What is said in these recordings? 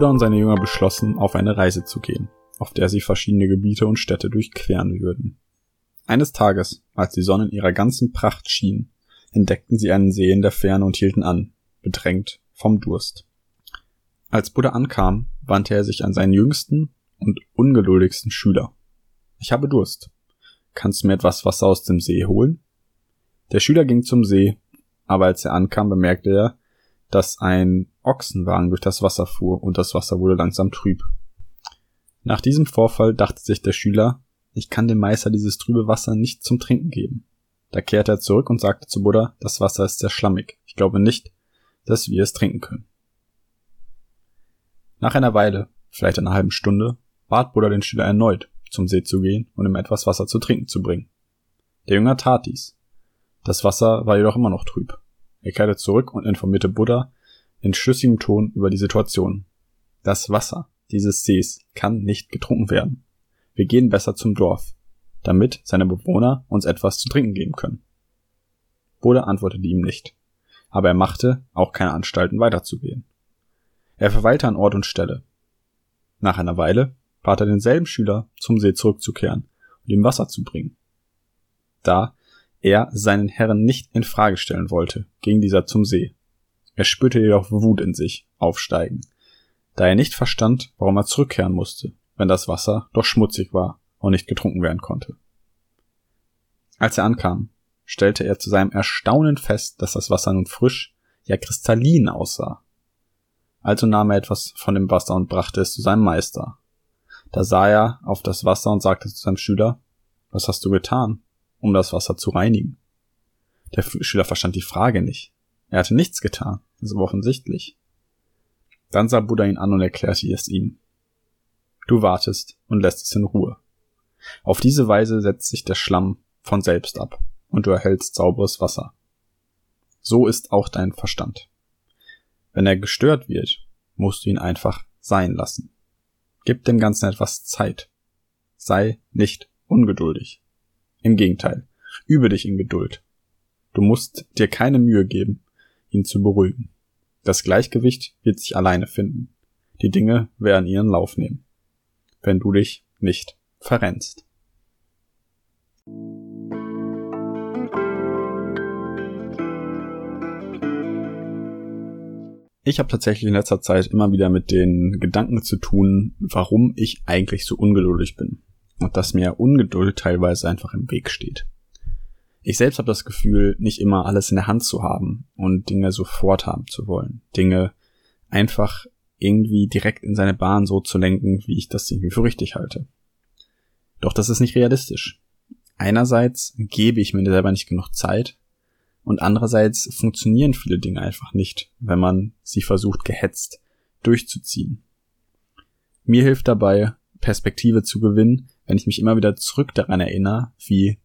Buddha und seine Jünger beschlossen, auf eine Reise zu gehen, auf der sie verschiedene Gebiete und Städte durchqueren würden. Eines Tages, als die Sonne in ihrer ganzen Pracht schien, entdeckten sie einen See in der Ferne und hielten an, bedrängt vom Durst. Als Buddha ankam, wandte er sich an seinen jüngsten und ungeduldigsten Schüler. Ich habe Durst. Kannst du mir etwas Wasser aus dem See holen? Der Schüler ging zum See, aber als er ankam, bemerkte er, dass ein Ochsenwagen durch das Wasser fuhr und das Wasser wurde langsam trüb. Nach diesem Vorfall dachte sich der Schüler, ich kann dem Meister dieses trübe Wasser nicht zum Trinken geben. Da kehrte er zurück und sagte zu Buddha, das Wasser ist sehr schlammig. Ich glaube nicht, dass wir es trinken können. Nach einer Weile, vielleicht einer halben Stunde, bat Buddha den Schüler erneut, zum See zu gehen und ihm etwas Wasser zu trinken zu bringen. Der Jünger tat dies. Das Wasser war jedoch immer noch trüb. Er kehrte zurück und informierte Buddha in schlüssigem Ton über die Situation. Das Wasser dieses Sees kann nicht getrunken werden. Wir gehen besser zum Dorf, damit seine Bewohner uns etwas zu trinken geben können. Buddha antwortete ihm nicht, aber er machte auch keine Anstalten weiterzugehen. Er verweilte an Ort und Stelle. Nach einer Weile bat er denselben Schüler, zum See zurückzukehren und ihm Wasser zu bringen. Da er seinen Herren nicht in Frage stellen wollte, ging dieser zum See. Er spürte jedoch Wut in sich aufsteigen, da er nicht verstand, warum er zurückkehren musste, wenn das Wasser doch schmutzig war und nicht getrunken werden konnte. Als er ankam, stellte er zu seinem Erstaunen fest, dass das Wasser nun frisch, ja kristallin aussah. Also nahm er etwas von dem Wasser und brachte es zu seinem Meister. Da sah er auf das Wasser und sagte zu seinem Schüler, was hast du getan? Um das Wasser zu reinigen. Der Schüler verstand die Frage nicht. Er hatte nichts getan, das war offensichtlich. Dann sah Buddha ihn an und erklärte es ihm. Du wartest und lässt es in Ruhe. Auf diese Weise setzt sich der Schlamm von selbst ab und du erhältst sauberes Wasser. So ist auch dein Verstand. Wenn er gestört wird, musst du ihn einfach sein lassen. Gib dem Ganzen etwas Zeit. Sei nicht ungeduldig. Im Gegenteil, übe dich in Geduld. Du musst dir keine Mühe geben, ihn zu beruhigen. Das Gleichgewicht wird sich alleine finden. Die Dinge werden ihren Lauf nehmen. Wenn du dich nicht verrennst. Ich habe tatsächlich in letzter Zeit immer wieder mit den Gedanken zu tun, warum ich eigentlich so ungeduldig bin und dass mir Ungeduld teilweise einfach im Weg steht. Ich selbst habe das Gefühl, nicht immer alles in der Hand zu haben und Dinge sofort haben zu wollen. Dinge einfach irgendwie direkt in seine Bahn so zu lenken, wie ich das irgendwie für richtig halte. Doch das ist nicht realistisch. Einerseits gebe ich mir selber nicht genug Zeit und andererseits funktionieren viele Dinge einfach nicht, wenn man sie versucht gehetzt durchzuziehen. Mir hilft dabei, Perspektive zu gewinnen, wenn ich mich immer wieder zurück daran erinnere, wie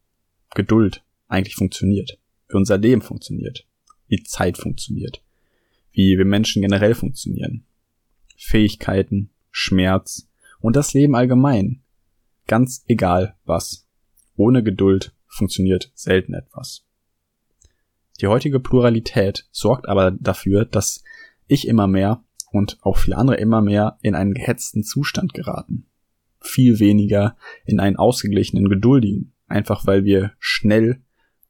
Geduld eigentlich funktioniert, wie unser Leben funktioniert, wie Zeit funktioniert, wie wir Menschen generell funktionieren, Fähigkeiten, Schmerz und das Leben allgemein, ganz egal was. Ohne Geduld funktioniert selten etwas. Die heutige Pluralität sorgt aber dafür, dass ich immer mehr und auch viele andere immer mehr in einen gehetzten Zustand geraten viel weniger in einen ausgeglichenen, geduldigen. Einfach weil wir schnell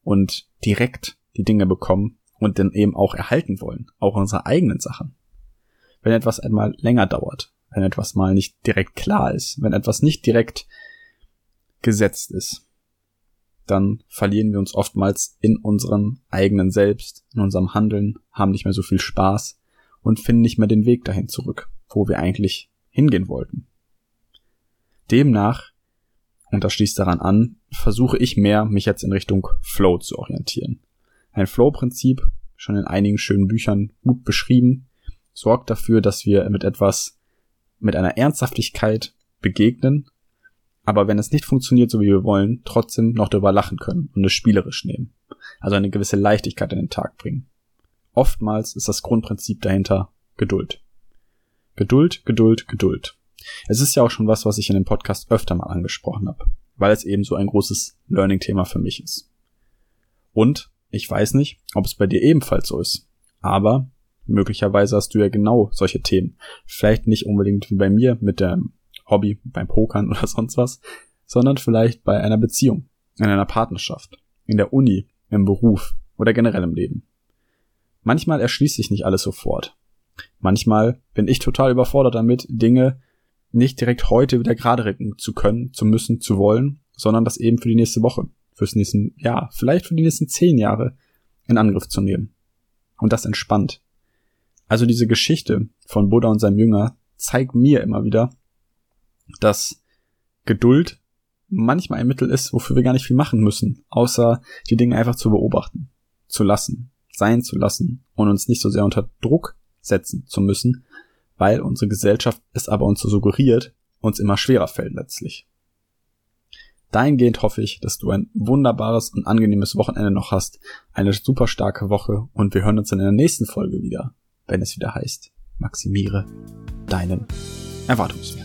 und direkt die Dinge bekommen und dann eben auch erhalten wollen. Auch unsere eigenen Sachen. Wenn etwas einmal länger dauert, wenn etwas mal nicht direkt klar ist, wenn etwas nicht direkt gesetzt ist, dann verlieren wir uns oftmals in unserem eigenen Selbst, in unserem Handeln, haben nicht mehr so viel Spaß und finden nicht mehr den Weg dahin zurück, wo wir eigentlich hingehen wollten. Demnach, und das schließt daran an, versuche ich mehr, mich jetzt in Richtung Flow zu orientieren. Ein Flow-Prinzip, schon in einigen schönen Büchern gut beschrieben, sorgt dafür, dass wir mit etwas, mit einer Ernsthaftigkeit begegnen, aber wenn es nicht funktioniert, so wie wir wollen, trotzdem noch darüber lachen können und es spielerisch nehmen. Also eine gewisse Leichtigkeit in den Tag bringen. Oftmals ist das Grundprinzip dahinter Geduld. Geduld, Geduld, Geduld. Es ist ja auch schon was, was ich in dem Podcast öfter mal angesprochen habe, weil es eben so ein großes Learning-Thema für mich ist. Und ich weiß nicht, ob es bei dir ebenfalls so ist, aber Möglicherweise hast du ja genau solche Themen. Vielleicht nicht unbedingt wie bei mir mit dem Hobby beim Pokern oder sonst was, sondern vielleicht bei einer Beziehung, in einer Partnerschaft, in der Uni, im Beruf oder generell im Leben. Manchmal erschließt sich nicht alles sofort. Manchmal bin ich total überfordert damit, Dinge nicht direkt heute wieder gerade rücken zu können, zu müssen, zu wollen, sondern das eben für die nächste Woche, fürs nächsten Jahr, vielleicht für die nächsten zehn Jahre in Angriff zu nehmen. Und das entspannt. Also diese Geschichte von Buddha und seinem Jünger zeigt mir immer wieder, dass Geduld manchmal ein Mittel ist, wofür wir gar nicht viel machen müssen, außer die Dinge einfach zu beobachten, zu lassen, sein zu lassen und uns nicht so sehr unter Druck setzen zu müssen, weil unsere Gesellschaft es aber uns so suggeriert, uns immer schwerer fällt letztlich. Dahingehend hoffe ich, dass du ein wunderbares und angenehmes Wochenende noch hast, eine super starke Woche und wir hören uns in der nächsten Folge wieder, wenn es wieder heißt, maximiere deinen Erwartungswert.